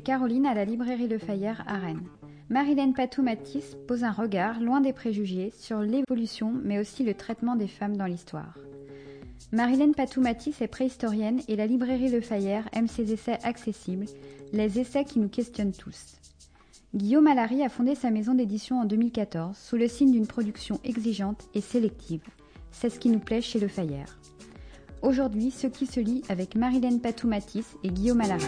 Caroline à la librairie Le Fayère à Rennes. Marilène Patou-Matisse pose un regard, loin des préjugés, sur l'évolution mais aussi le traitement des femmes dans l'histoire. Marilène Patou-Matisse est préhistorienne et la librairie Le Fayère aime ses essais accessibles, les essais qui nous questionnent tous. Guillaume Allary a fondé sa maison d'édition en 2014 sous le signe d'une production exigeante et sélective. C'est ce qui nous plaît chez Le Fayère. Aujourd'hui, ce qui se lit avec Marilène Patou-Matisse et Guillaume Allary.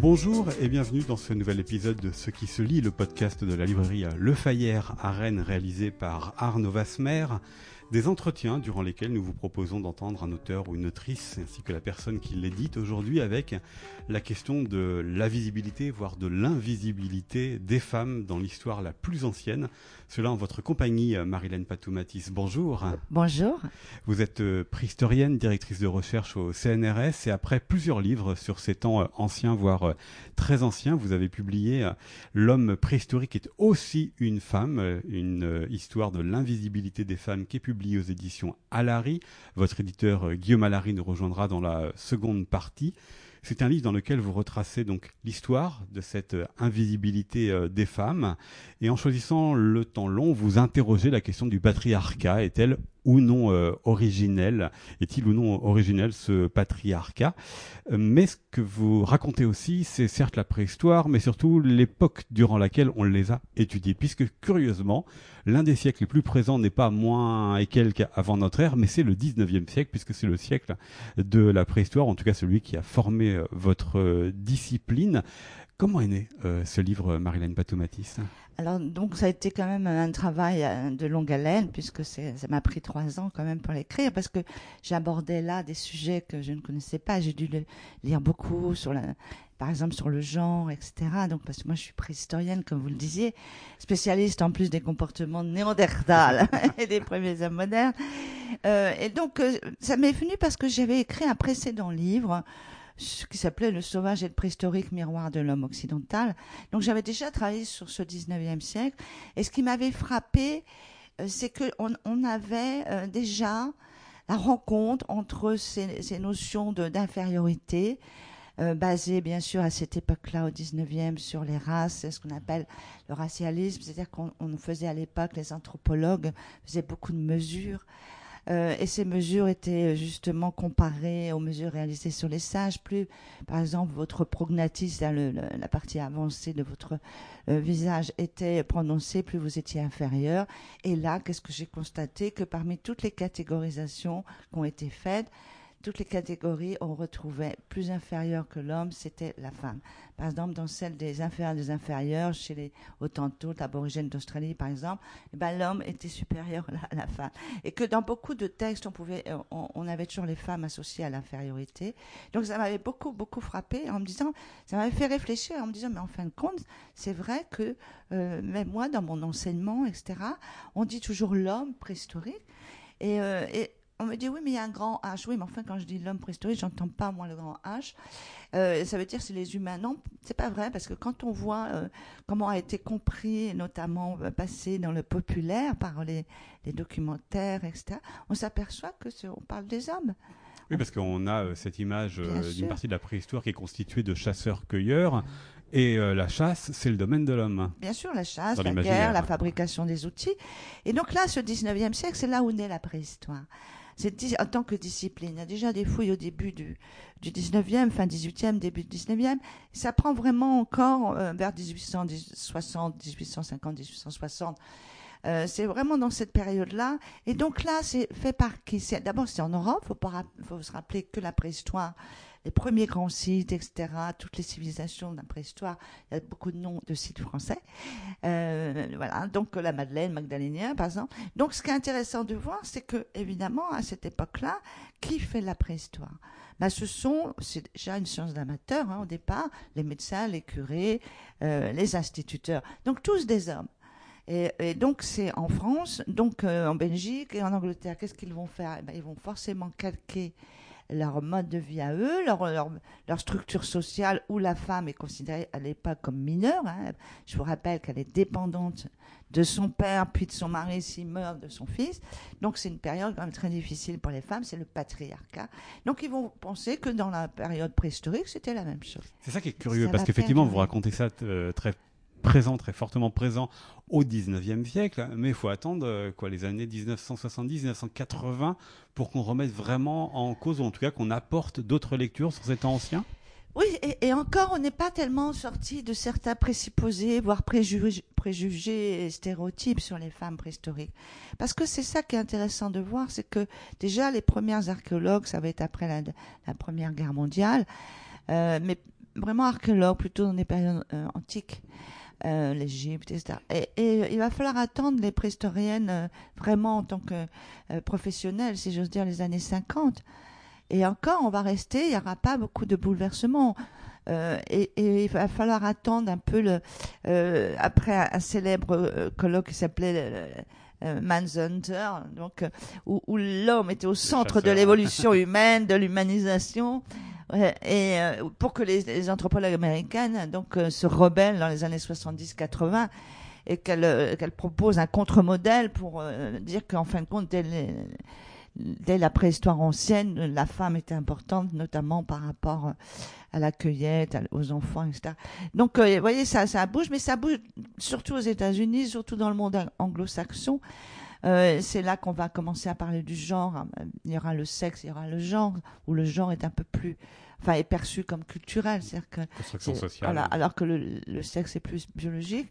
Bonjour et bienvenue dans ce nouvel épisode de Ce qui se lit, le podcast de la librairie Le Fayère à Rennes réalisé par Arnaud Vasmer. Des entretiens durant lesquels nous vous proposons d'entendre un auteur ou une autrice ainsi que la personne qui l'édite aujourd'hui avec la question de la visibilité, voire de l'invisibilité des femmes dans l'histoire la plus ancienne. Cela en votre compagnie, Marilène Patoumatis. Bonjour. Bonjour. Vous êtes euh, préhistorienne, directrice de recherche au CNRS et après plusieurs livres sur ces temps euh, anciens, voire euh, très anciens, vous avez publié L'homme préhistorique est aussi une femme, une histoire de l'invisibilité des femmes qui est publiée aux éditions Alary. Votre éditeur Guillaume Alary nous rejoindra dans la seconde partie. C'est un livre dans lequel vous retracez donc l'histoire de cette euh, invisibilité euh, des femmes. Et en choisissant le temps long, vous interrogez la question du patriarcat. Est-elle ou non euh, originel Est-il ou non originel ce patriarcat? Mais ce que vous racontez aussi, c'est certes la préhistoire, mais surtout l'époque durant laquelle on les a étudiés. Puisque curieusement, l'un des siècles les plus présents n'est pas moins et quelques avant notre ère, mais c'est le 19e siècle, puisque c'est le siècle de la préhistoire, en tout cas celui qui a formé euh, votre euh, discipline. Comment est né ce livre, Marilène Patoumatis alors, donc, ça a été quand même un travail euh, de longue haleine, puisque ça m'a pris trois ans quand même pour l'écrire, parce que j'abordais là des sujets que je ne connaissais pas. J'ai dû lire beaucoup sur la, par exemple sur le genre, etc. Donc, parce que moi, je suis préhistorienne, comme vous le disiez, spécialiste en plus des comportements néandertals et des premiers hommes modernes. Euh, et donc, euh, ça m'est venu parce que j'avais écrit un précédent livre ce qui s'appelait Le sauvage et le préhistorique miroir de l'homme occidental. Donc j'avais déjà travaillé sur ce 19e siècle. Et ce qui m'avait frappé, euh, c'est qu'on on avait euh, déjà la rencontre entre ces, notions d'infériorité, euh, basées bien sûr à cette époque-là, au 19e, sur les races, ce qu'on appelle le racialisme, c'est-à-dire qu'on faisait à l'époque, les anthropologues faisaient beaucoup de mesures euh, et ces mesures étaient euh, justement comparées aux mesures réalisées sur les sages. Plus, par exemple, votre prognatisme, la partie avancée de votre euh, visage était prononcée, plus vous étiez inférieur. Et là, qu'est-ce que j'ai constaté? Que parmi toutes les catégorisations qui ont été faites, toutes les catégories, on retrouvait plus inférieur que l'homme, c'était la femme. Par exemple, dans celle des inférieurs des inférieurs, chez les Autochtones, aborigènes d'Australie, par exemple, eh ben, l'homme était supérieur à la, femme. Et que dans beaucoup de textes, on pouvait, euh, on, avait toujours les femmes associées à l'infériorité. Donc ça m'avait beaucoup, beaucoup frappé en me disant, ça m'avait fait réfléchir en me disant, mais en fin de compte, c'est vrai que euh, même moi, dans mon enseignement, etc., on dit toujours l'homme préhistorique. Et, euh, et on me dit oui, mais il y a un grand H. Oui, mais enfin, quand je dis l'homme préhistorique, j'entends pas moi le grand H. Euh, ça veut dire c'est les humains. Non, c'est pas vrai parce que quand on voit euh, comment a été compris, notamment euh, passé dans le populaire par les, documentaires, etc., on s'aperçoit que on parle des hommes. Oui, parce qu'on a cette image d'une partie de la préhistoire qui est constituée de chasseurs-cueilleurs. Et la chasse, c'est le domaine de l'homme. Bien sûr, la chasse, la guerre, la fabrication des outils. Et donc là, ce 19e siècle, c'est là où naît la préhistoire en tant que discipline. Il y a déjà des fouilles au début du, du 19e, fin 18e, début 19e. Ça prend vraiment encore euh, vers 1860, 1850, 1860. c'est vraiment dans cette période-là. Et donc là, c'est fait par qui? D'abord, c'est en Europe. Il faut, se rappeler que la préhistoire les premiers grands sites, etc., toutes les civilisations de la préhistoire, il y a beaucoup de noms de sites français. Euh, voilà, donc la Madeleine, Magdalénien, par exemple. Donc ce qui est intéressant de voir, c'est que, évidemment, à cette époque-là, qui fait la préhistoire? Bah, ce sont, c'est déjà une science d'amateur hein, au départ, les médecins, les curés, euh, les instituteurs, donc tous des hommes. Et, donc c'est en France, donc euh, en Belgique et en Angleterre. Qu'est-ce qu'ils vont faire? Eh ben, Ils vont forcément calquer leur mode de vie à eux, leur, leur, structure sociale où la femme est considérée à l'époque comme mineure. Hein. Je vous rappelle qu'elle est dépendante de son père, puis de son mari s'il meurt, de son fils. Donc c'est une période quand même très difficile pour les femmes, c'est le patriarcat. Donc ils vont penser que dans la période préhistorique, c'était la même chose. C'est ça qui est curieux, parce qu'effectivement, vous racontez ça euh, très présent, très fortement présent au 19e siècle, mais il faut attendre euh, les années 1970-1980 pour qu'on remette vraiment en cause, ou en tout cas qu'on apporte d'autres lectures sur ces temps anciens oui, et, encore, on n'est pas tellement sorti de certains présupposés, voire préjugés, et stéréotypes sur les femmes préhistoriques. Parce que c'est ça qui est intéressant de voir, c'est que déjà les premiers archéologues, ça va être après la, Première Guerre mondiale, euh, mais vraiment archéologues plutôt dans les périodes euh, antiques, euh, l'Égypte, etc. Et, et, il va falloir attendre les préhistoriennes euh, vraiment en tant que euh, professionnelles, si j'ose dire, les années 50. Et encore, on va rester, il n'y aura pas beaucoup de bouleversements. et, et, il va falloir attendre un peu le, après un, célèbre colloque qui s'appelait Man's Hunter, donc où, où l'homme était au centre de l'évolution humaine, de l'humanisation et euh, pour que les, anthropologues américaines donc euh, se rebellent dans les années 70-80 et qu'elles euh, qu'elle proposent un contre-modèle pour dire qu'en fin de compte, dès, dès, la préhistoire ancienne, la femme était importante, notamment par rapport à la cueillette, aux enfants, etc. Donc, vous voyez, ça, ça bouge, mais ça bouge surtout aux États-Unis, surtout dans le monde anglo-saxon. c'est là qu'on va commencer à parler du genre. Il y aura le sexe, il y aura le genre, où le genre est un peu plus enfin est perçu comme culturel, c'est-à-dire que construction sociale, voilà, alors que le, le, sexe est plus biologique.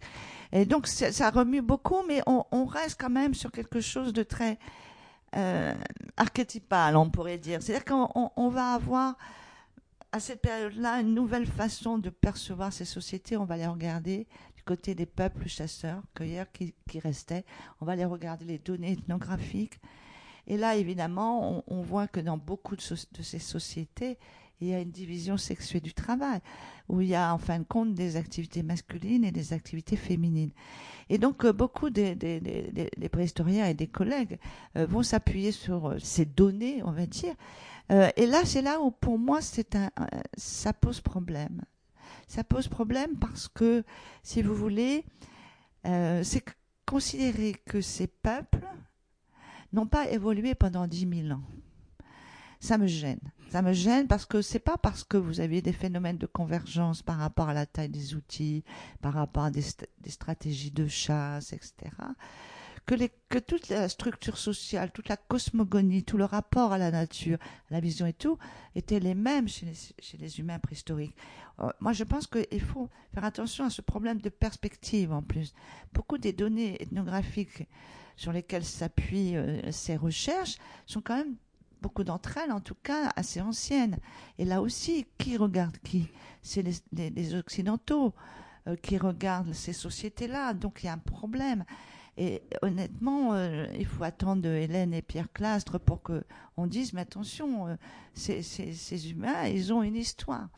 Et donc ça remue beaucoup, mais on, on, reste quand même sur quelque chose de très euh, archétypal, on pourrait dire. C'est-à-dire qu'on on va avoir à cette période-là une nouvelle façon de percevoir ces sociétés. On va les regarder du côté des peuples chasseurs, cueilleurs qui, qui restaient. On va les regarder les données ethnographiques. Et là, évidemment, on, on voit que dans beaucoup de, de ces sociétés, il y a une division sexuée du travail, où il y a en fin de compte des activités masculines et des activités féminines. Et donc euh, beaucoup des, préhistoriens et des collègues euh, vont s'appuyer sur euh, ces données, on va dire. et là, c'est là où pour moi, c'est un, ça pose problème. Ça pose problème parce que, si vous voulez, c'est considérer que ces peuples n'ont pas évolué pendant dix mille ans ça me gêne. Ça me gêne parce que c'est pas parce que vous avez des phénomènes de convergence par rapport à la taille des outils, par rapport à des, stratégies de chasse, etc., que, les, que toute la structure sociale, toute la cosmogonie, tout le rapport à la nature, à la vision et tout, étaient les mêmes chez les, humains préhistoriques. Euh, moi, je pense qu'il faut faire attention à ce problème de perspective en plus. Beaucoup des données ethnographiques sur lesquelles s'appuient euh, ces recherches sont quand même beaucoup d'entre elles, en tout cas, assez anciennes. Et là aussi, qui regarde qui? C'est les, Occidentaux euh, qui regardent ces sociétés-là. Donc il y a un problème. Et honnêtement, euh, il faut attendre Hélène et Pierre Clastre pour que on dise, mais attention, euh, ces, ces, humains, ils ont une histoire.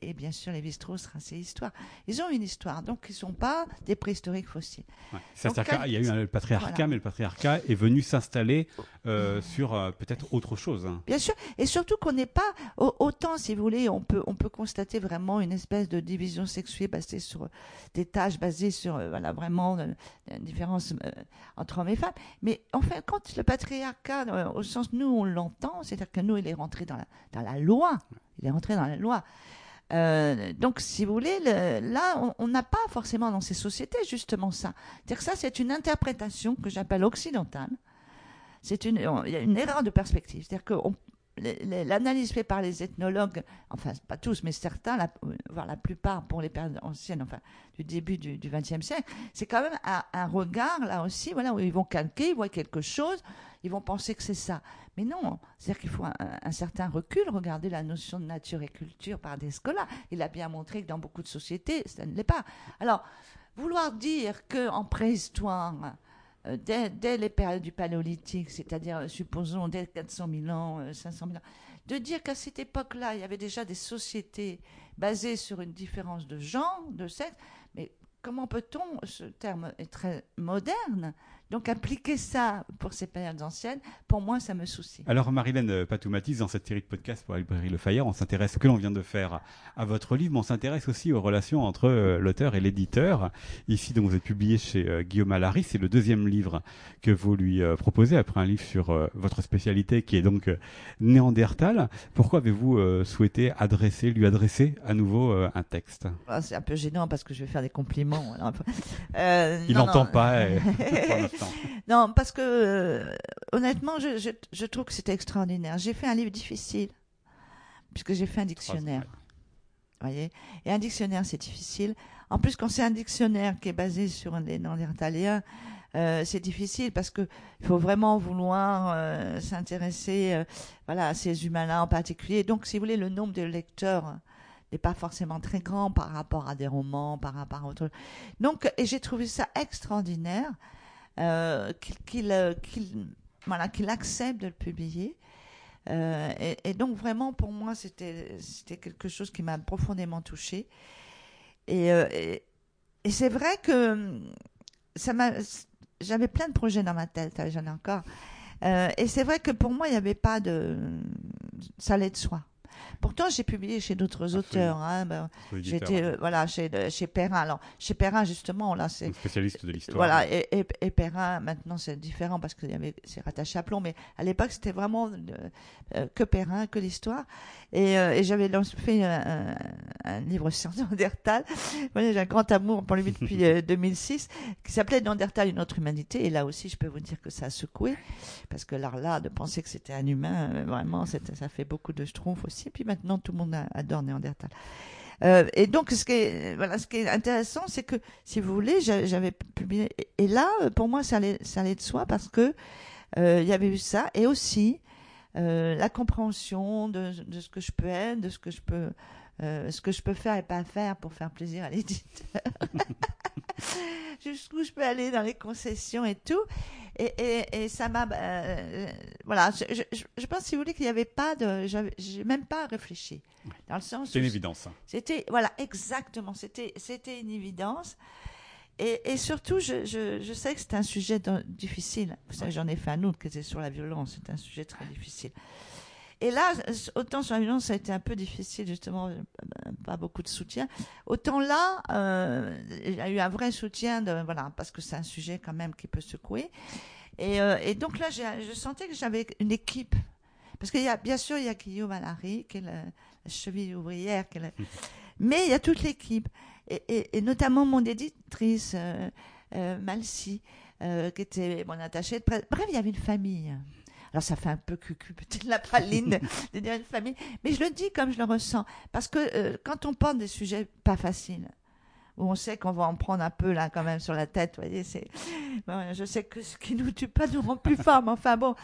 Et, bien sûr, les Vistros sera ces histoires. Ils ont une histoire, donc ils ne sont pas des préhistoriques fossiles. il y a eu un, le patriarcat, mais le patriarcat est venu s'installer euh, sur euh, peut-être autre chose. Hein. Bien sûr, et surtout qu'on n'est pas autant, si vous voulez, on peut, on peut constater vraiment une espèce de division sexuée basée sur des tâches basées sur, voilà, vraiment une différence entre hommes et femmes. Mais en fait, quand le patriarcat, au sens nous, on longtemps, c'est-à-dire que nous, il est rentré dans la, dans la loi. Il est rentré dans la loi. Euh, donc, si vous voulez, là, on n'a pas forcément dans ces sociétés justement ça. C'est-à-dire que ça, c'est une interprétation que j'appelle occidentale. C'est une, une erreur de perspective. C'est-à-dire que l'analyse faite par les ethnologues, enfin pas tous, mais certains, la, voire la plupart pour les périodes anciennes, enfin du début du XXe siècle, c'est quand même un, regard là aussi, voilà, où ils vont calquer, ils voient quelque chose, ils vont penser que c'est ça. Mais non, c'est-à-dire qu'il faut un, certain recul. Regardez la notion de nature et culture par Descola. Il a bien montré que dans beaucoup de sociétés, ça ne l'est pas. Alors, vouloir dire qu'en préhistoire, euh, dès, les périodes du paléolithique, c'est-à-dire, euh, supposons, dès 400 000 ans, 500 euh, 000 ans, de dire qu'à cette époque-là, il y avait déjà des sociétés basées sur une différence de genre, de sexe, mais comment peut-on, ce terme est très moderne, Donc appliquer ça pour ces périodes anciennes, pour moi, ça me soucie. Alors Marilène Patoumatis, dans cette série de podcasts pour la librairie Le Fayeur, on s'intéresse, que l'on vient de faire à votre livre, mais on s'intéresse aussi aux relations entre euh, l'auteur et l'éditeur. Ici, donc, vous êtes publié chez euh, Guillaume Allary, c'est le deuxième livre que vous lui euh, proposez, après un livre sur votre spécialité qui est donc Néandertal. Pourquoi avez-vous souhaité adresser, lui adresser à nouveau un texte? Ah, C'est un peu gênant parce que je vais faire des compliments. Il n'entend pas. non, parce que euh, honnêtement, je, je, trouve que c'était extraordinaire. J'ai fait un livre difficile, puisque j'ai fait un dictionnaire. voyez? Et un dictionnaire, c'est difficile. En plus, quand c'est un dictionnaire qui est basé sur des néandertaliens, euh, c'est difficile parce que il faut vraiment vouloir euh, s'intéresser euh, voilà, à ces humains-là en particulier. Donc, si vous voulez, le nombre de lecteurs n'est pas forcément très grand par rapport à des romans, par rapport à autre. Donc, et j'ai trouvé ça extraordinaire euh, qu'il euh, voilà, qu'il accepte de le publier. Euh, et, donc vraiment pour moi c'était quelque chose qui m'a profondément touchée. Et, et, c'est vrai que ça j'avais plein de projets dans ma tête, j'en ai encore. et c'est vrai que pour moi il n'y avait pas de ça allait de soi. Pourtant, j'ai publié chez d'autres auteurs. Hein, ben, J'étais euh, voilà chez chez Perrin. Alors chez Perrin justement là c'est spécialiste de l'histoire. Voilà et, et, Perrin maintenant c'est différent parce que y avait c'est rattaché à Plomb, mais à l'époque c'était vraiment euh, que Perrin, que l'histoire. Et, euh, et j'avais fait un, un, livre sur Néandertal. j'ai un grand amour pour lui depuis 2006 qui s'appelait Néandertal une autre humanité. Et là aussi, je peux vous dire que ça a secoué parce que là, là de penser que c'était un humain, vraiment, ça fait beaucoup de schtroumpfs aussi. Puis maintenant, tout le monde adore Néandertal. Euh, et donc, ce qui est, voilà, ce qui est intéressant, c'est que, si vous voulez, j'avais publié. Et là, pour moi, ça allait, ça allait de soi parce que euh, il y avait eu ça, et aussi euh, la compréhension de, de, ce que je peux être, de ce que je peux, euh, ce que je peux faire et pas faire pour faire plaisir à l'éditeur. Jusqu'où je peux aller dans les concessions et tout. Et, et, et ça m'a, euh, voilà, je, je, je, pense, si vous voulez, qu'il n'y avait pas de, j'ai même pas réfléchi. Dans le sens. C'est une évidence. Hein. C'était, voilà, exactement. C'était, c'était une évidence. Et, et surtout, je, je, sais que c'est un sujet difficile. Vous savez, j'en ai fait un autre qui était sur la violence. C'est un sujet très difficile. Et là, autant sur la violence, ça a été un peu difficile, justement, euh, pas beaucoup de soutien. Autant là, euh, il y a eu un vrai soutien, de, voilà, parce que c'est un sujet quand même qui peut secouer. Et, euh, et donc là, je sentais que j'avais une équipe. Parce qu'il y a, bien sûr, il y a Guillaume Allary, qui est la, cheville ouvrière, qui est mais il y a toute l'équipe. Et, et, et, notamment mon éditrice, euh, euh Malcy, qui était mon attachée de presse. Bref, il y avait une famille. Alors ça fait un peu cucu, peut-être la praline de dire une famille, mais je le dis comme je le ressens, parce que euh, quand on porte des sujets pas faciles, où on sait qu'on va en prendre un peu là quand même sur la tête, vous voyez, c'est, je sais que ce qui nous tue pas nous rend plus forts, mais enfin bon,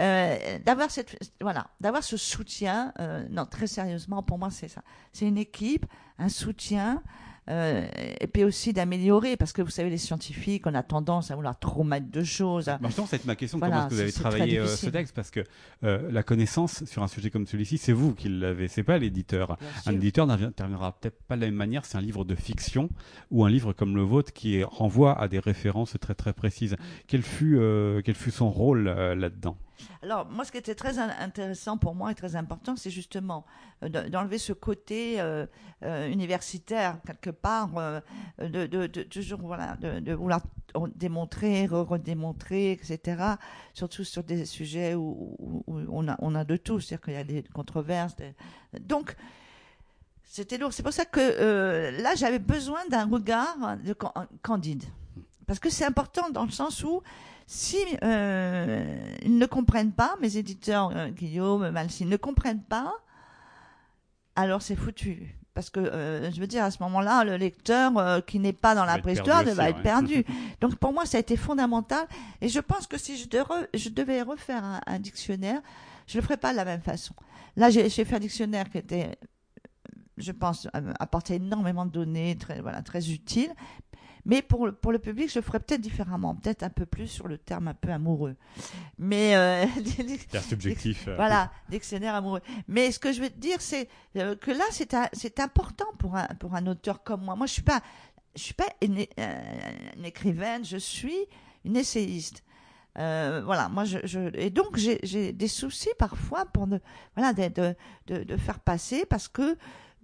euh, d'avoir cette, voilà, d'avoir ce soutien, euh, non très sérieusement pour moi c'est ça, c'est une équipe, un soutien. Euh, et puis aussi d'améliorer, parce que vous savez, les scientifiques, on a tendance à vouloir trop mettre de choses. Bah, c'est ma question. comment est-ce que vous avez travaillé euh, ce texte Parce que euh, la connaissance sur un sujet comme celui-ci, c'est vous qui l'avez, c'est pas l'éditeur. Un éditeur n'interviendra peut-être pas de la même manière. C'est un livre de fiction ou un livre comme le vôtre qui renvoie à des références très très précises. Quel fut, quel fut son rôle là-dedans? Alors, moi, ce qui était très intéressant pour moi et très important, c'est justement euh, d'enlever ce côté euh, euh, universitaire, quelque part, de, toujours, voilà, de, vouloir démontrer, redémontrer, etc. Surtout sur des sujets où, on, a, on a de tout, c'est-à-dire qu'il y a des controverses. Donc, c'était lourd. C'est pour ça que là, j'avais besoin d'un regard de candide. Parce que c'est important dans le sens où si euh, ils ne comprennent pas, mes éditeurs, euh, Guillaume, Malcy, ne comprennent pas, alors c'est foutu. Parce que, euh, je veux dire, à ce moment-là, le lecteur euh, qui n'est pas dans la préhistoire va être perdu. Donc pour moi, ça a été fondamental. Et je pense que si je, je devais refaire un, un, dictionnaire, je le ferais pas de la même façon. Là, j'ai fait un dictionnaire qui était je pense, apporter énormément de données très, voilà, très utiles, mais pour, pour le public, je ferais peut-être différemment, peut-être un peu plus sur le terme un peu amoureux. Mais euh, subjectif. Euh. Voilà, dictionnaire amoureux. Mais ce que je veux te dire, c'est euh, que là, c'est c'est important pour un pour un auteur comme moi. Moi, je suis pas je suis pas une, écrivaine, je suis une essayiste. Euh, voilà, moi je, je et donc j'ai des soucis parfois pour ne voilà de, de, de, faire passer parce que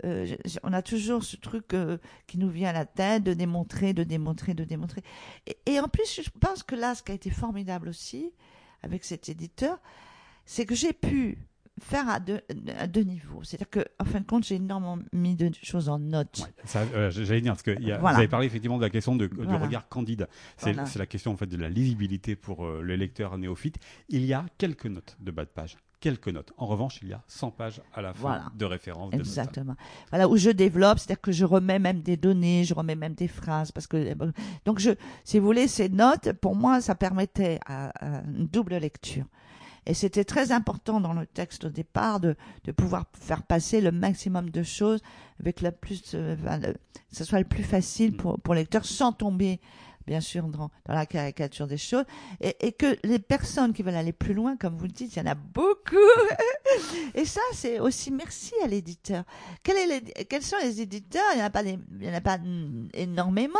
euh, on a toujours ce truc euh, qui nous vient à la tête de démontrer, de démontrer, de démontrer. Et, et, en plus, je pense que là, ce qui a été formidable aussi avec cet éditeur, c'est que j'ai pu faire à deux, à deux niveaux. C'est-à-dire que, en fin de compte, j'ai énormément mis de choses en note. Euh, j'allais dire, parce que y a, vous avez parlé effectivement de la question de, du regard candide. C'est la question en fait de la lisibilité pour euh, le lecteur néophyte. Il y a quelques notes de bas de page quelques notes. En revanche, il y a 100 pages à la fin de référence. Exactement. Voilà, où je développe, c'est-à-dire que je remets même des données, je remets même des phrases. Parce que, euh, donc, je, si vous voulez, ces notes, pour moi, ça permettait à une double lecture. Et c'était très important dans le texte au départ de, de pouvoir faire passer le maximum de choses avec la plus, euh, que ce soit le plus facile mm. pour, pour le lecteur sans tomber bien sûr, dans, dans la caricature des choses, et, et, que les personnes qui veulent aller plus loin, comme vous le dites, il y en a beaucoup. et ça, c'est aussi merci à l'éditeur. Quel quels sont les éditeurs? Il n'y en a pas, il y en a pas énormément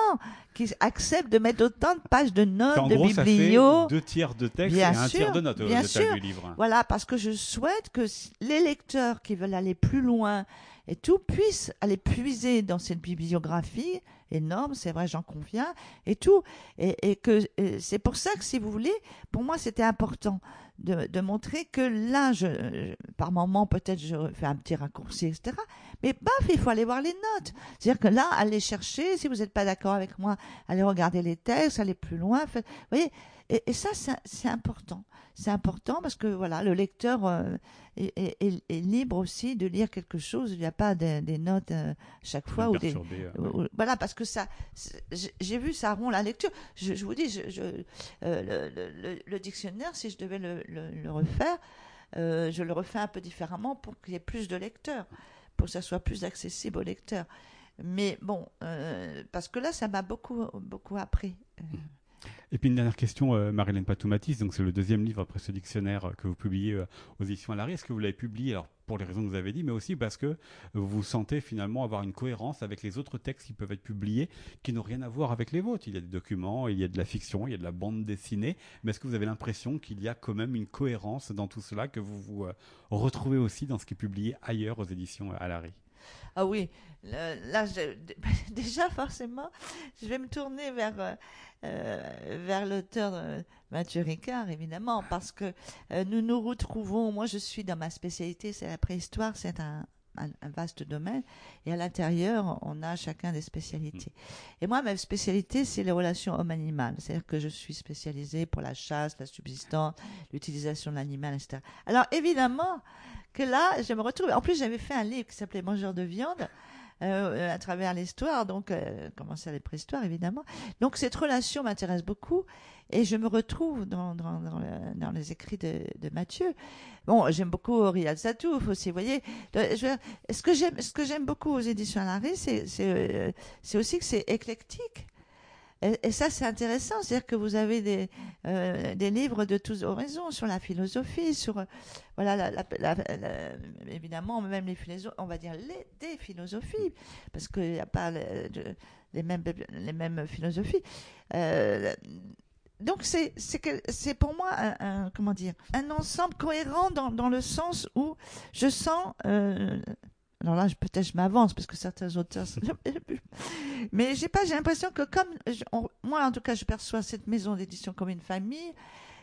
qui acceptent de mettre autant de pages de notes, de biblio. deux tiers de texte et un tiers de notes au bien sûr. du livre. Voilà, parce que je souhaite que les lecteurs qui veulent aller plus loin et tout puissent aller puiser dans cette bibliographie énorme, c'est vrai, j'en conviens, et tout. Et, et que c'est pour ça que, si vous voulez, pour moi, c'était important de, de, montrer que là, je, par moment, peut-être, je fais un petit raccourci, etc. Mais baf, il faut aller voir les notes. C'est-à-dire que là, allez chercher, si vous n'êtes pas d'accord avec moi, allez regarder les textes, allez plus loin. vous voyez, et, et ça, c'est important. C'est important parce que voilà, le lecteur euh, est, est, est, libre aussi de lire quelque chose. Il n'y a pas des, des notes euh, chaque fois ou des, euh, voilà, parce que ça, j'ai vu ça rond la lecture. Je, je vous dis, je, je le, le, le, dictionnaire, si je devais le, le refaire, je le refais un peu différemment pour qu'il y ait plus de lecteurs, pour que ça soit plus accessible aux lecteurs. Mais bon, parce que là, ça m'a beaucoup, beaucoup appris. Et puis une dernière question, euh, Marilyn Patoumatis, donc c'est le deuxième livre après ce dictionnaire euh, que vous publiez euh, aux éditions Alary. Est-ce que vous l'avez publié alors pour les raisons que vous avez dit, mais aussi parce que vous sentez finalement avoir une cohérence avec les autres textes qui peuvent être publiés, qui n'ont rien à voir avec les vôtres? Il y a des documents, il y a de la fiction, il y a de la bande dessinée, mais est-ce que vous avez l'impression qu'il y a quand même une cohérence dans tout cela que vous vous retrouvez aussi dans ce qui est publié ailleurs aux éditions Alary? Ah oui, là, déjà forcément, je vais me tourner vers, euh, euh, vers l'auteur euh, Mathieu Ricard, évidemment, parce que nous nous retrouvons, moi je suis dans ma spécialité, c'est la préhistoire, c'est un, un, vaste domaine, et à l'intérieur, on a chacun des spécialités. Et moi, ma spécialité, c'est les relations homme-animal, c'est-à-dire que je suis spécialisée pour la chasse, la subsistance, l'utilisation de l'animal, etc. Alors évidemment, que là, je me retrouve. En plus, j'avais fait un livre qui s'appelait Mangeur de viande. Euh, à travers l'histoire, donc euh, commencer à les préhistoires évidemment. Donc cette relation m'intéresse beaucoup et je me retrouve dans, dans, dans, dans les écrits de, de Mathieu. Bon, j'aime beaucoup Riyad Satouf aussi, vous voyez. Je, ce que j'aime, ce que j'aime beaucoup aux éditions Larry, c'est, euh, c'est aussi que c'est éclectique. Et, ça, c'est intéressant, c'est-à-dire que vous avez des, euh, des livres de tous horizons sur la philosophie, sur voilà, la, évidemment même les philosophes, on va dire les des philosophies, parce qu'il n'y a pas les, mêmes les mêmes philosophies. Euh, donc c'est c'est pour moi un, comment dire un ensemble cohérent dans, dans le sens où je sens euh, alors là, peut-être je m'avance parce que certains auteurs. Mais j'ai pas, j'ai l'impression que comme moi, en tout cas, je perçois cette maison d'édition comme une famille.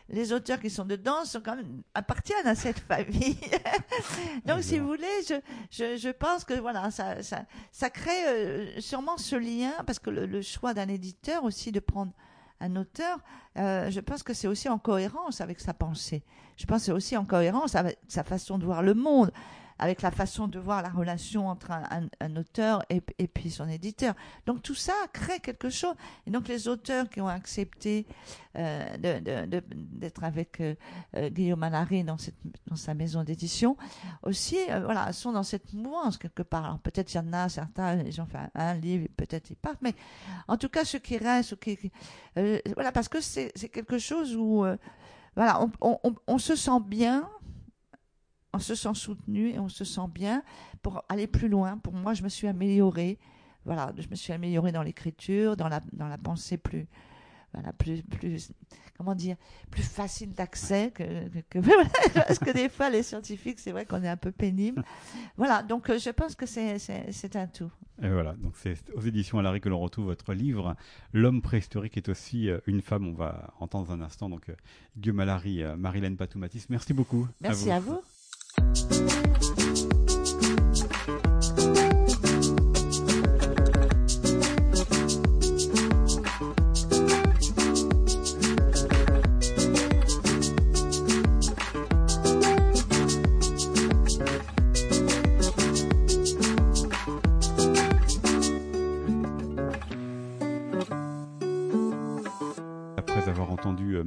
Les auteurs qui sont dedans sont quand même appartiennent à cette famille. Donc, si vous voulez, je, je, je, pense que voilà, ça, ça, ça crée euh, sûrement ce lien parce que le, choix d'un éditeur aussi de prendre un auteur, euh, je pense que c'est aussi en cohérence avec sa pensée. Je pense que c'est aussi en cohérence avec sa façon de voir le monde avec la façon de voir la relation entre un, auteur et, puis son éditeur. Donc tout ça crée quelque chose. Et donc les auteurs qui ont accepté euh, d'être avec euh, euh, Guillaume Allary dans, dans sa maison d'édition aussi, voilà, sont dans cette mouvance quelque part. Alors peut-être il y en a certains, ils ont fait un, livre, peut-être ils partent, mais en tout cas ceux qui restent, qui, voilà, parce que c'est quelque chose où voilà, on, on, on, se sent bien on se sent soutenu et on se sent bien pour aller plus loin. Pour moi, je me suis améliorée. Voilà, je me suis améliorée dans l'écriture, dans la, dans la pensée plus, voilà, plus, plus, comment dire, plus facile d'accès que, que, parce que des fois les scientifiques, c'est vrai qu'on est un peu pénible. Voilà, donc euh, je pense que c'est, c'est, un tout. Et voilà, donc c'est aux éditions Alary que l'on retrouve votre livre. L'homme préhistorique est aussi euh, une femme. On va entendre un instant donc euh, Guillaume Alary, Marilène Patoumatis. Merci beaucoup. Merci À vous. え?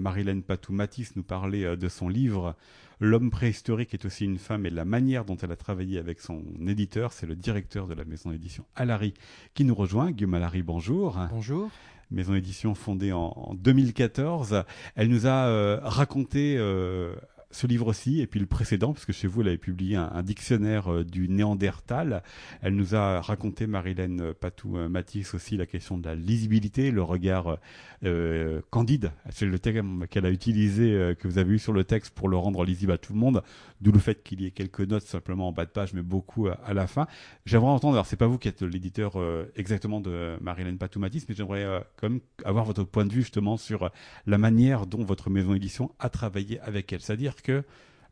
Marilène Patou-Matisse nous parlait euh, de son livre L'homme préhistorique est aussi une femme et la manière dont elle a travaillé avec son éditeur. C'est le directeur de la maison d'édition Alary qui nous rejoint. Guillaume Alary, bonjour. Bonjour maison d'édition fondée en, 2014. Elle nous a euh, raconté euh, ce livre-ci et puis le précédent, parce que chez vous, elle avait publié un, dictionnaire euh, du Néandertal. Elle nous a raconté, Marilène Patou-Matisse, aussi la question de la lisibilité, le regard euh, candide. C'est le terme qu'elle a utilisé, euh, que vous avez eu sur le texte pour le rendre lisible à tout le monde, d'où le fait qu'il y ait quelques notes simplement en bas de page, mais beaucoup à, la fin. J'aimerais entendre, alors c'est pas vous qui êtes l'éditeur exactement de Marilène Patou-Matisse, mais j'aimerais quand même avoir votre point de vue justement sur la manière dont votre maison d'édition a travaillé avec elle. C'est-à-dire que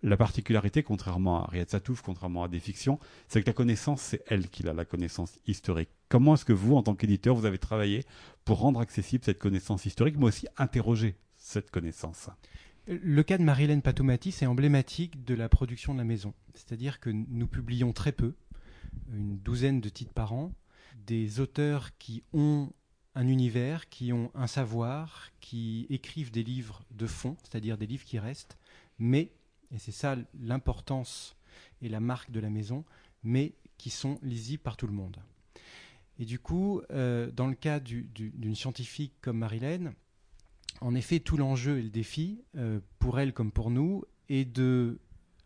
la particularité, contrairement à Riyad Satouf, contrairement à des fictions, c'est que la connaissance, c'est elle qui a la connaissance historique. Comment est-ce que vous, en tant qu'éditeur, vous avez travaillé pour rendre accessible cette connaissance historique, mais aussi interroger cette connaissance? Le cas de Marilène Patoumatis est emblématique de la production de la maison. C'est-à-dire que nous publions très peu, une douzaine de titres par an, des auteurs qui ont un univers, qui ont un savoir, qui écrivent des livres de fond, c'est-à-dire des livres qui restent, mais, et c'est ça l'importance et la marque de la maison, mais qui sont lisibles par tout le monde. Et du coup, euh, dans le cas d'une scientifique comme Marilène, en effet, tout l'enjeu et le défi, euh, pour elle comme pour nous, est de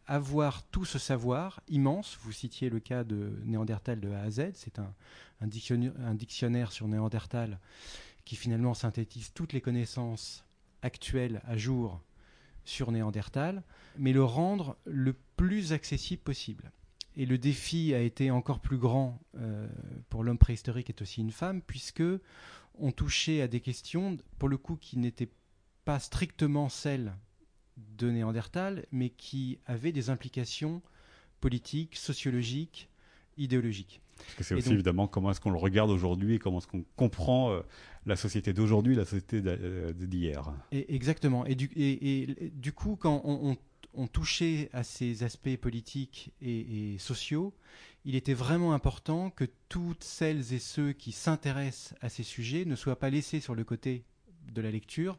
avoir tout ce savoir immense. Vous citiez le cas de Néandertal de A à Z, c'est un, dictionnaire, sur Néandertal qui finalement synthétise toutes les connaissances actuelles à jour sur Néandertal, mais le rendre le plus accessible possible. Et le défi a été encore plus grand euh, pour l'homme préhistorique est aussi une femme, puisque on touchait à des questions, pour le coup, qui n'étaient pas strictement celles de Néandertal, mais qui avaient des implications politiques, sociologiques, idéologiques. Parce que c'est aussi évidemment comment est-ce qu'on le regarde aujourd'hui et comment est-ce qu'on comprend euh, la société d'aujourd'hui, la société euh, d'hier. Exactement. Et du, et, du, coup, quand on, touchait à ces aspects politiques et, sociaux, il était vraiment important que toutes celles et ceux qui s'intéressent à ces sujets ne soient pas laissés sur le côté de la lecture,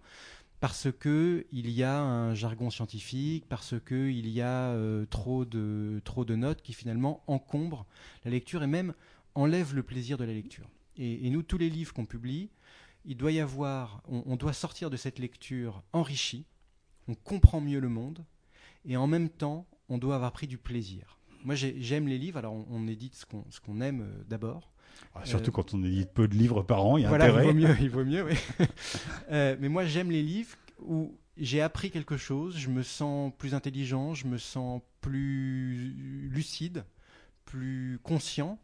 parce que il y a un jargon scientifique, parce que il y a euh, trop de notes qui finalement encombrent la lecture et même enlèvent le plaisir de la lecture. Et, nous, tous les livres qu'on publie, il doit y avoir, on, doit sortir de cette lecture enrichie, on comprend mieux le monde, et en même temps, on doit avoir pris du plaisir. Moi, j'aime les livres. Alors, on, édite ce qu'on aime euh, d'abord. Ah, surtout quand on édite peu de livres par an, il y a voilà, intérêt. Il vaut mieux, il vaut mieux, oui. Euh, mais moi, j'aime les livres où j'ai appris quelque chose, je me sens plus intelligent, je me sens plus lucide, plus conscient,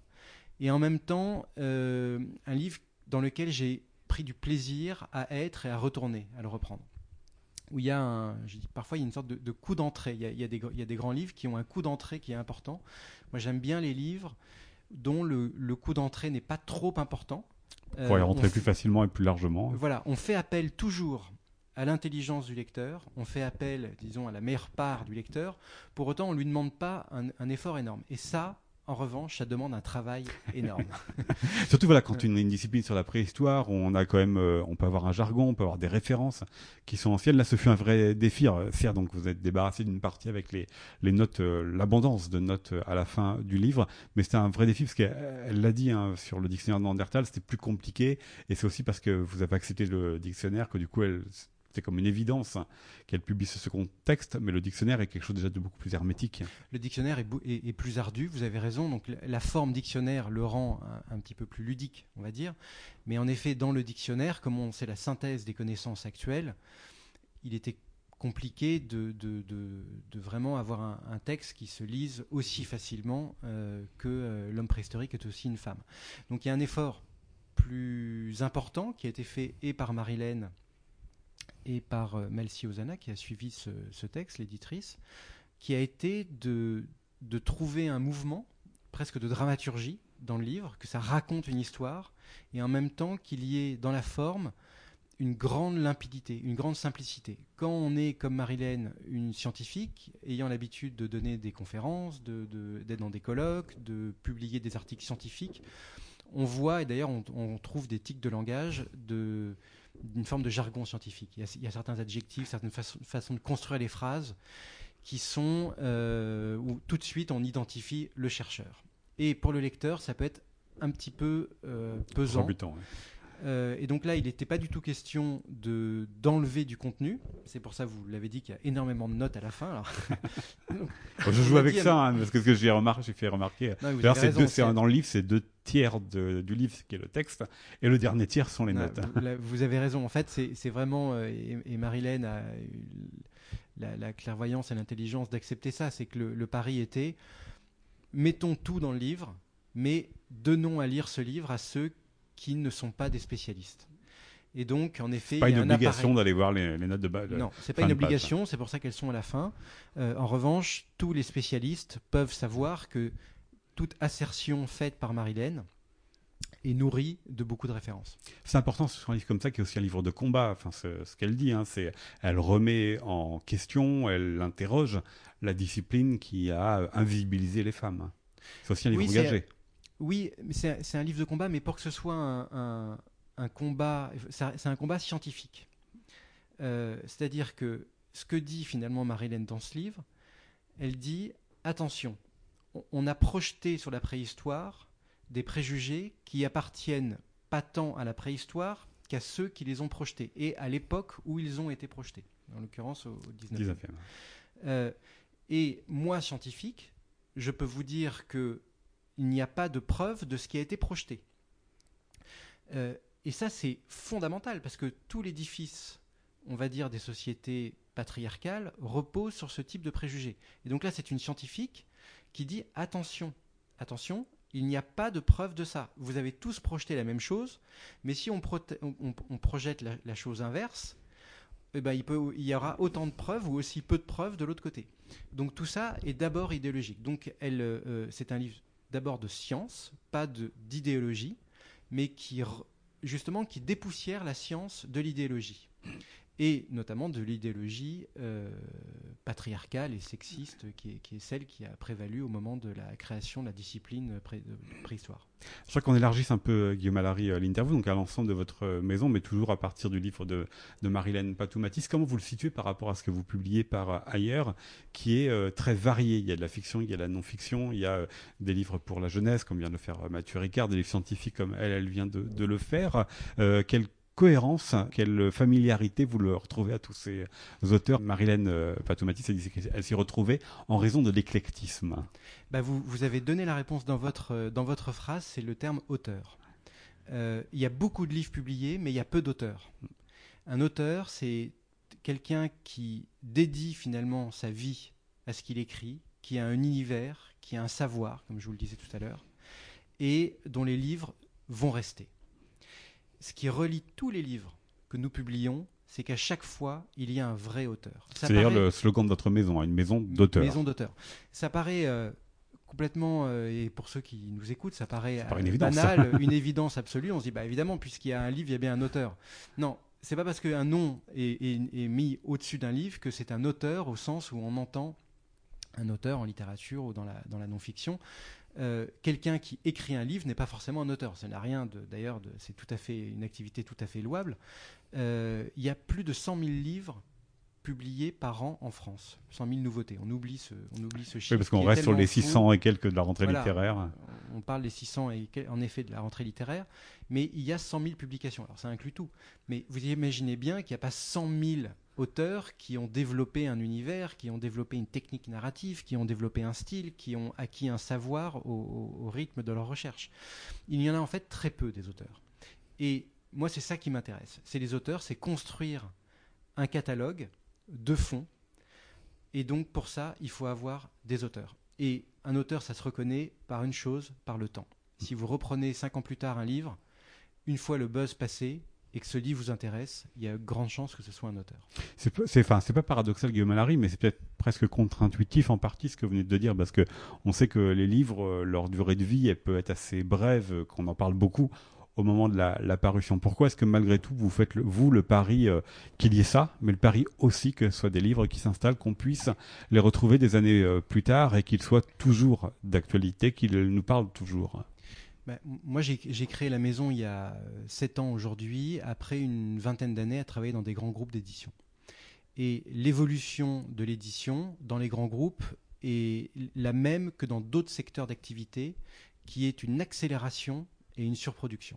et en même temps, euh, un livre dans lequel j'ai pris du plaisir à être et à retourner, à le reprendre. Où il y a un, je dis, parfois il y a une sorte de, coup d'entrée. Il, il, y a des grands livres qui ont un coup d'entrée qui est important. Moi, j'aime bien les livres dont le, coup d'entrée n'est pas trop important. Pour y euh, rentrer plus facilement et plus largement. Voilà, on fait appel toujours à l'intelligence du lecteur, on fait appel, disons, à la meilleure part du lecteur. Pour autant, on ne lui demande pas un effort énorme. Et ça, en revanche, ça demande un travail énorme. Surtout voilà, quand on a une discipline sur la préhistoire, on a quand même, euh, on peut avoir un jargon, on peut avoir des références qui sont anciennes. Là, ce fut un vrai défi. certes, donc vous êtes débarrassé d'une partie avec les, les notes, euh, l'abondance de notes euh, à la fin du livre, mais c'était un vrai défi parce qu'elle l'a dit hein, sur le dictionnaire de Neandertal, c'était plus compliqué, et c'est aussi parce que vous avez accepté le dictionnaire que du coup, elle c'est comme une évidence qu'elle publie ce second texte, mais le dictionnaire est quelque chose déjà de beaucoup plus hermétique. Le dictionnaire est, plus ardu, vous avez raison. Donc la forme dictionnaire le rend un, petit peu plus ludique, on va dire. Mais en effet, dans le dictionnaire, comme sait la synthèse des connaissances actuelles, il était compliqué de, vraiment avoir un, texte qui se lise aussi facilement euh, que euh, l'homme préhistorique est aussi une femme. Donc il y a un effort plus important qui a été fait et par Marilène et par euh, Melcy Ozana qui a suivi ce, texte, l'éditrice, qui a été de, trouver un mouvement presque de dramaturgie dans le livre, que ça raconte une histoire, et en même temps qu'il y ait dans la forme une grande limpidité, une grande simplicité. Quand on est comme Marilène, une scientifique, ayant l'habitude de donner des conférences, d'être dans des colloques, de publier des articles scientifiques, on voit, et d'ailleurs on, trouve des tics de langage de, d'une forme de jargon scientifique. Il y a, certains adjectifs, certaines façons, de construire les phrases qui sont euh, où tout de suite on identifie le chercheur. Et pour le lecteur, ça peut être un petit peu euh, pesant. Euh, et donc là, il n'était pas du tout question de d'enlever du contenu. C'est pour ça, vous l'avez dit, qu'il y a énormément de notes à la fin. Alors. je joue avec ça, hein, parce que ce que j'ai remarqué, fait remarquer. C'est dans le livre, c'est deux tiers du livre qui est le texte, et le dernier tiers sont les notes. Vous, avez raison. En fait, c'est vraiment euh, et, Marilène a eu la, clairvoyance et l'intelligence d'accepter ça. C'est que le, le pari était mettons tout dans le livre, mais donnons à lire ce livre à ceux qui ne sont pas des spécialistes. Et donc, en effet, pas il y a une obligation d'aller voir les, notes de base. Non, c'est pas une obligation. C'est pour ça qu'elles sont à la fin. Euh, en revanche, tous les spécialistes peuvent savoir que toute assertion faite par Marilène est nourrie de beaucoup de références. C'est important sur un livre comme ça, qui est aussi un livre de combat. Enfin, ce qu'elle dit, hein, c'est elle remet en question, elle interroge la discipline qui a invisibilisé les femmes. C'est aussi un livre engagé. Oui, c'est un livre de combat, mais pour que ce soit un, combat, c'est un combat scientifique. Euh, c'est-à-dire que ce que dit finalement Marilyn dans ce livre, elle dit attention, on a projeté sur la préhistoire des préjugés qui appartiennent pas tant à la préhistoire qu'à ceux qui les ont projetés et à l'époque où ils ont été projetés, en l'occurrence au, 19e. Euh, et moi, scientifique, je peux vous dire que il n'y a pas de preuve de ce qui a été projeté. Euh, et ça, c'est fondamental, parce que tout l'édifice, on va dire, des sociétés patriarcales repose sur ce type de préjugés. Et donc là, c'est une scientifique qui dit attention, attention, il n'y a pas de preuve de ça. Vous avez tous projeté la même chose, mais si on, projette la, chose inverse, eh ben, il, y aura autant de preuves ou aussi peu de preuves de l'autre côté. Donc tout ça est d'abord idéologique. Donc euh, c'est un livre d'abord de science, pas d'idéologie, mais qui justement qui dépoussière la science de l'idéologie et notamment de l'idéologie euh, patriarcale et sexiste qui est, celle qui a prévalu au moment de la création de la discipline préhistoire. Je crois qu'on élargisse un peu, euh, Guillaume Allary, euh, l'interview, donc à l'ensemble de votre maison, mais toujours à partir du livre de, de Marilène Patoumatis. Comment vous le situez par rapport à ce que vous publiez par ailleurs, qui est très varié? Il y a de la fiction, il y a de la non-fiction, il y a des livres pour la jeunesse, comme vient de le faire Mathieu Ricard, des livres scientifiques comme elle, elle vient de, le faire. Cohérence, quelle familiarité vous le retrouvez à tous ces auteurs. Marilène euh, Patoumatis elle s'y retrouvait en raison de l'éclectisme. Bah vous, vous, avez donné la réponse dans votre, euh, phrase, c'est le terme auteur. Euh, il y a beaucoup de livres publiés, mais il y a peu d'auteurs. Un auteur, c'est quelqu'un qui dédie finalement sa vie à ce qu'il écrit, qui a un univers, qui a un savoir, comme je vous le disais tout à l'heure, et dont les livres vont rester ce qui relie tous les livres que nous publions, c'est qu'à chaque fois, il y a un vrai auteur. C'est d'ailleurs le slogan de votre maison, hein, une maison d'auteur. Maison d'auteur. Ça paraît euh, complètement, euh, et pour ceux qui nous écoutent, ça paraît, une banal, une évidence absolue. On se dit, bah évidemment, puisqu'il y a un livre, il y a bien un auteur. Non, c'est pas parce qu'un nom est, est mis au-dessus d'un livre que c'est un auteur au sens où on entend un auteur en littérature ou dans la, dans la non-fiction. Euh, quelqu'un qui écrit un livre n'est pas forcément un auteur. Ça n'a rien d'ailleurs, c'est tout à fait une activité tout à fait louable. Euh, il y a plus de 100 000 livres publiés par an en France. 100 000 nouveautés. On oublie ce, on oublie ce chiffre. Oui, parce qu'on reste sur les fou. 600 et quelques de la rentrée Voilà. littéraire. On parle des 600 et quel- en effet de la rentrée littéraire, mais il y a 100 000 publications. Alors ça inclut tout. Mais vous imaginez bien qu'il n'y a pas 100 000 auteurs qui ont développé un univers, qui ont développé une technique narrative, qui ont développé un style, qui ont acquis un savoir au, rythme de leur recherche. Il y en a en fait très peu des auteurs. Et moi, c'est ça qui m'intéresse. C'est les auteurs, c'est construire un catalogue de fonds. Et donc pour ça, il faut avoir des auteurs. Et un auteur, ça se reconnaît par une chose, par le temps. Si vous reprenez cinq ans plus tard un livre, une fois le buzz passé et que ce livre vous intéresse, il y a grande chance que ce soit un auteur. C'est enfin, c'est pas paradoxal Guillaume Allary, mais c'est peut-être presque contre-intuitif en partie ce que vous venez de dire, parce que on sait que les livres, euh, leur durée de vie, elle peut être assez brève, euh, qu'on en parle beaucoup au moment de la, parution. Pourquoi est-ce que malgré tout vous faites vous le pari euh, qu'il y ait ça, mais le pari aussi que ce soit des livres qui s'installent, qu'on puisse les retrouver des années plus tard et qu'ils soient toujours d'actualité, qu'ils nous parlent toujours? M- moi, j'ai créé la maison il y a euh, sept ans aujourd'hui, après une vingtaine d'années à travailler dans des grands groupes d'édition. Et l'évolution de l'édition dans les grands groupes est la même que dans d'autres secteurs d'activité, qui est une accélération et une surproduction.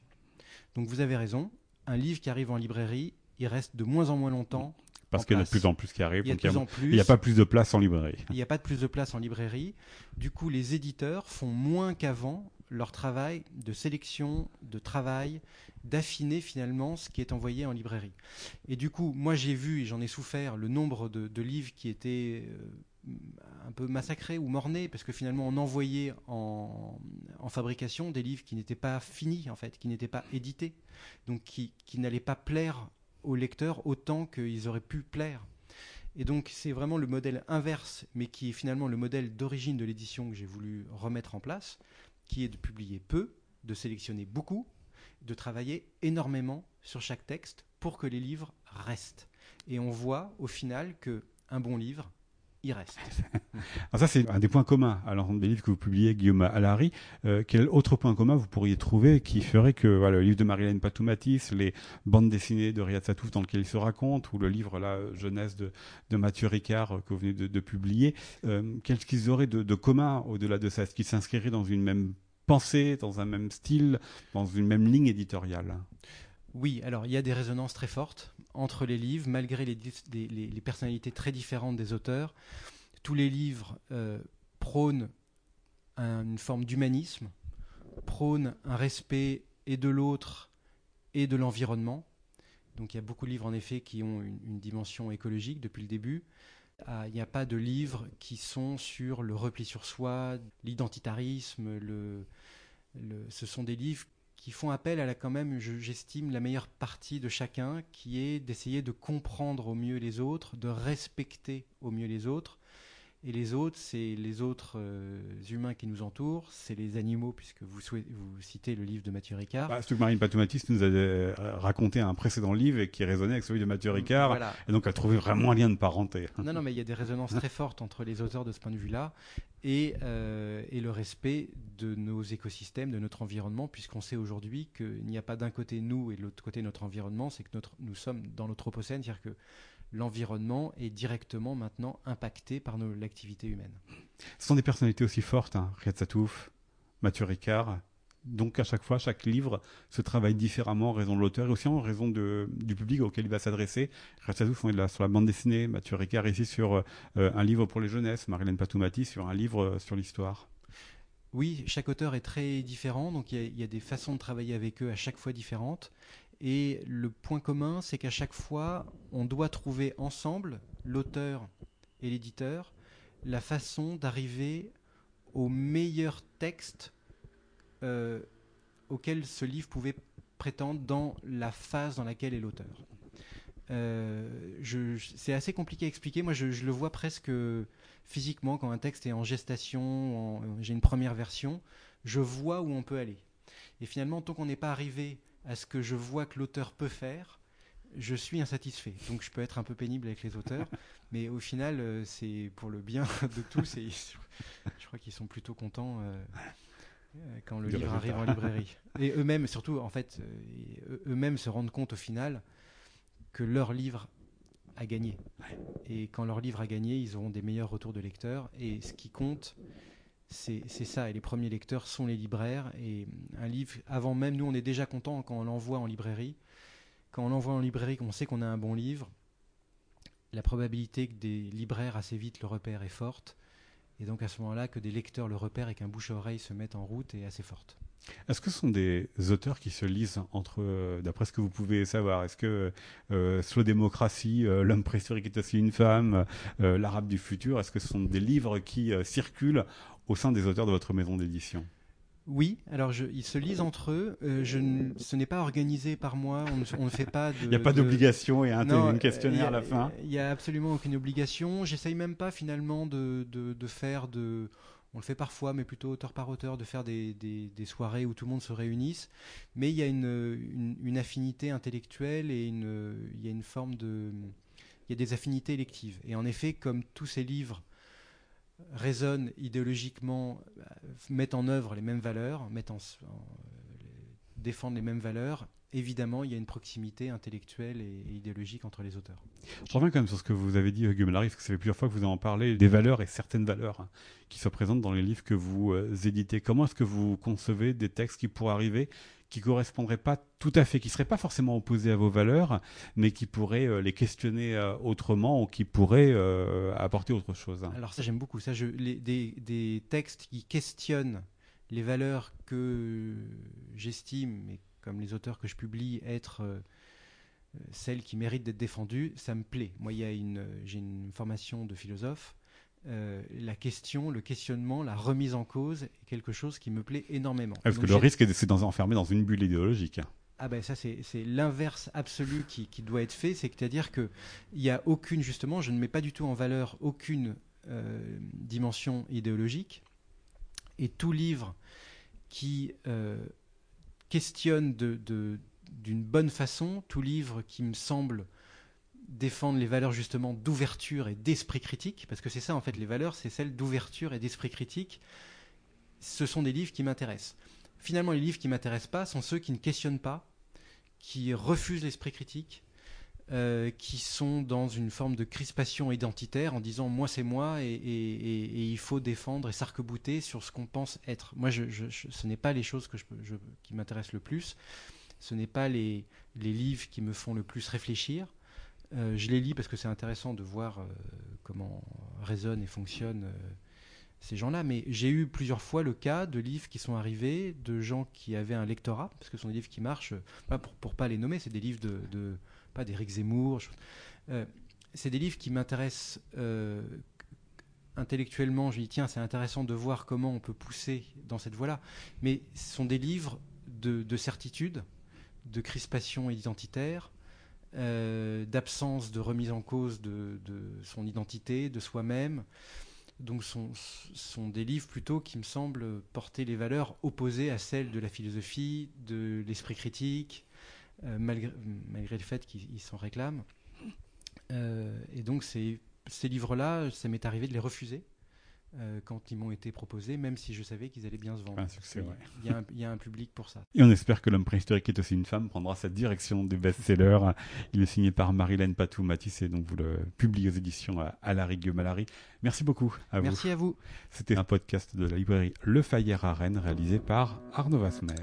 Donc vous avez raison, un livre qui arrive en librairie, il reste de moins en moins longtemps. Parce qu'il y en a de plus en plus qui arrivent, Il y a n'y a pas plus de place en librairie. Il n'y a pas de plus de place en librairie. Du coup, les éditeurs font moins qu'avant leur travail de sélection, de travail, d'affiner finalement ce qui est envoyé en librairie. Et du coup, moi j'ai vu et j'en ai souffert le nombre de, livres qui étaient euh, un peu massacrés ou mornés parce que finalement on envoyait en, fabrication des livres qui n'étaient pas finis en fait, qui n'étaient pas édités, donc qui n'allaient pas plaire aux lecteurs autant qu'ils auraient pu plaire. Et donc c'est vraiment le modèle inverse, mais qui est finalement le modèle d'origine de l'édition que j'ai voulu remettre en place, qui est de publier peu, de sélectionner beaucoup, de travailler énormément sur chaque texte pour que les livres restent. Et on voit au final que un bon livre, reste. Alors ça, c'est un des points communs à l'ensemble des livres que vous publiez, Guillaume Allary. Euh, quel autre point commun vous pourriez trouver qui ferait que voilà, le livre de Marilène Patoumatis, les bandes dessinées de Riyad Satouf dans lequel il se raconte, ou le livre là, Jeunesse de, Mathieu Ricard euh, que vous venez de, de publier, euh, qu'est-ce qu'ils auraient de, de commun au-delà de ça? Est-ce qu'ils s'inscriraient dans une même pensée, dans un même style, dans une même ligne éditoriale? Oui, alors il y a des résonances très fortes entre les livres, malgré les, personnalités très différentes des auteurs. Tous les livres euh, prônent un- une forme d'humanisme, prônent un respect et de l'autre et de l'environnement. Donc il y a beaucoup de livres en effet qui ont une, dimension écologique depuis le début. Ah, Il n'y a pas de livres qui sont sur le repli sur soi, l'identitarisme, ce sont des livres qui font appel à la quand même, je- j'estime, la meilleure partie de chacun, qui est d'essayer de comprendre au mieux les autres, de respecter au mieux les autres. Et les autres, c'est les autres euh, humains qui nous entourent, c'est les animaux, puisque vous, citez le livre de Mathieu Ricard. bah, que Marine Patoumatis nous a euh, raconté un précédent livre qui résonnait avec celui de Mathieu Ricard, Voilà. et donc elle trouvait vraiment un lien de parenté. Non, non, mais il y a des résonances très fortes entre les auteurs de ce point de vue-là et, euh, et le respect de nos écosystèmes, de notre environnement, puisqu'on sait aujourd'hui qu'il n'y a pas d'un côté nous et de l'autre côté notre environnement, c'est que nous sommes dans l'anthropocène, c'est-à-dire que l'environnement est directement maintenant impacté par l'activité humaine. Ce sont des personnalités aussi fortes, hein. Riyad Satouf, Mathieu Ricard. Donc à chaque fois, chaque livre se travaille différemment en raison de l'auteur et aussi en raison de, du public auquel il va s'adresser. Satouf, on est là sur la bande dessinée, Mathieu Ricard ici sur euh, un livre pour les jeunesses, Marilène Patoumati sur un livre euh, sur l'histoire. Oui, chaque auteur est très différent, donc il y a des façons de travailler avec eux à chaque fois différentes. Et le point commun, c'est qu'à chaque fois, on doit trouver ensemble, l'auteur et l'éditeur, la façon d'arriver au meilleur texte euh, auquel ce livre pouvait prétendre dans la phase dans laquelle est l'auteur. Euh, c'est assez compliqué à expliquer. Moi, je, je le vois presque physiquement quand un texte est en gestation, j'ai une première version, je vois où on peut aller. Et finalement, tant qu'on n'est pas arrivé à ce que je vois que l'auteur peut faire, je suis insatisfait. Donc je peux être un peu pénible avec les auteurs, mais au final, euh, c'est pour le bien de tous et je crois qu'ils sont plutôt contents euh, quand le Du livre arrive en librairie. Et eux-mêmes, surtout, en fait, euh, eux-mêmes se rendent compte au final que leur livre a gagné. Et quand leur livre a gagné, ils auront des meilleurs retours de lecteurs. Et ce qui compte, c'est ça. Et les premiers lecteurs sont les libraires. Et un livre, avant même, nous, on est déjà content quand on l'envoie en librairie. Quand on l'envoie en librairie, qu'on sait qu'on a un bon livre, la probabilité que des libraires assez vite le repèrent est forte. Et donc à ce moment-là, que des lecteurs le repèrent et qu'un bouche-oreille se mette en route est assez forte. Est-ce que ce sont des auteurs qui se lisent entre, euh, d'après ce que vous pouvez savoir? Est-ce que euh, Slow Démocratie, euh, L'homme préhistorique est aussi une femme, L'arabe du futur, est-ce que ce sont des livres qui circulent au sein des auteurs de votre maison d'édition? Oui, alors ils se lisent entre eux. Euh, je ce n'est pas organisé par moi. On ne, fait pas. Il n'y a pas d'obligation et un, questionnaire à la fin. Il n'y a absolument aucune obligation. J'essaye même pas finalement de, de, faire de. On le fait parfois, mais plutôt auteur par auteur, de faire des, des, soirées où tout le monde se réunisse. Mais il y a une, une, affinité intellectuelle et une, il y a une forme de. Il y a des affinités électives. Et en effet, comme tous ces livres raisonnent idéologiquement, euh, mettent en œuvre les mêmes valeurs, mettent en, défendent les mêmes valeurs, évidemment, il y a une proximité intellectuelle et, idéologique entre les auteurs. Je reviens quand même sur ce que vous avez dit, Hugues Malary, parce que ça fait plusieurs fois que vous en parlez, des valeurs et certaines valeurs hein, qui sont présentes dans les livres que vous euh, éditez. Comment est-ce que vous concevez des textes qui pourraient arriver qui correspondraient pas tout à fait, qui seraient pas forcément opposés à vos valeurs, mais qui pourraient euh, les questionner euh, autrement ou qui pourraient euh, apporter autre chose. Alors ça j'aime beaucoup ça. Des, textes qui questionnent les valeurs que j'estime, mais comme les auteurs que je publie, être celles qui méritent d'être défendues, ça me plaît. Moi, il y a une, j'ai une formation de philosophe euh, la question, le questionnement, la remise en cause est quelque chose qui me plaît énormément. Parce que le risque, c'est d'enfermer dans une bulle idéologique. Ah ben ça c'est l'inverse absolu qui, doit être fait, c'est-à-dire que il y a aucune justement, je ne mets pas du tout en valeur aucune euh, dimension idéologique et tout livre qui euh, questionne d'une bonne façon, tout livre qui me semble défendre les valeurs justement d'ouverture et d'esprit critique, parce que c'est ça en fait les valeurs, c'est celles d'ouverture et d'esprit critique. Ce sont des livres qui m'intéressent. Finalement, les livres qui m'intéressent pas sont ceux qui ne questionnent pas, qui refusent l'esprit critique, euh, qui sont dans une forme de crispation identitaire en disant moi c'est moi et, il faut défendre et s'arc-bouter sur ce qu'on pense être. Moi, je, ce n'est pas les choses que je, qui m'intéressent le plus. Ce n'est pas les, les livres qui me font le plus réfléchir. Euh, je les lis parce que c'est intéressant de voir euh, comment résonnent et fonctionnent euh, ces gens-là. Mais j'ai eu plusieurs fois le cas de livres qui sont arrivés, de gens qui avaient un lectorat, parce que ce sont des livres qui marchent, pour, pour pas les nommer, c'est des livres de, pas d'Éric Zemmour. c'est des livres qui m'intéressent intellectuellement. Je dis tiens, c'est intéressant de voir comment on peut pousser dans cette voie-là. Mais ce sont des livres de, de certitude, de crispation identitaire, euh, d'absence de remise en cause de, son identité, de soi-même. Donc ce sont, des livres plutôt qui me semblent porter les valeurs opposées à celles de la philosophie, de l'esprit critique, euh, malgré, malgré, le fait qu'ils s'en réclament. Euh, et donc ces livres-là, ça m'est arrivé de les refuser euh, quand ils m'ont été proposés, même si je savais qu'ils allaient bien se vendre. il, y a un, public pour ça. Et on espère que l'homme préhistorique est aussi une femme prendra cette direction des best-sellers. Il est signé par Marilène Patou Matisse et donc vous le publiez aux éditions à, la Rigue Malary. Merci beaucoup à Merci à vous. C'était un podcast de la librairie Le Fayère à Rennes réalisé par Arnaud Vasmer.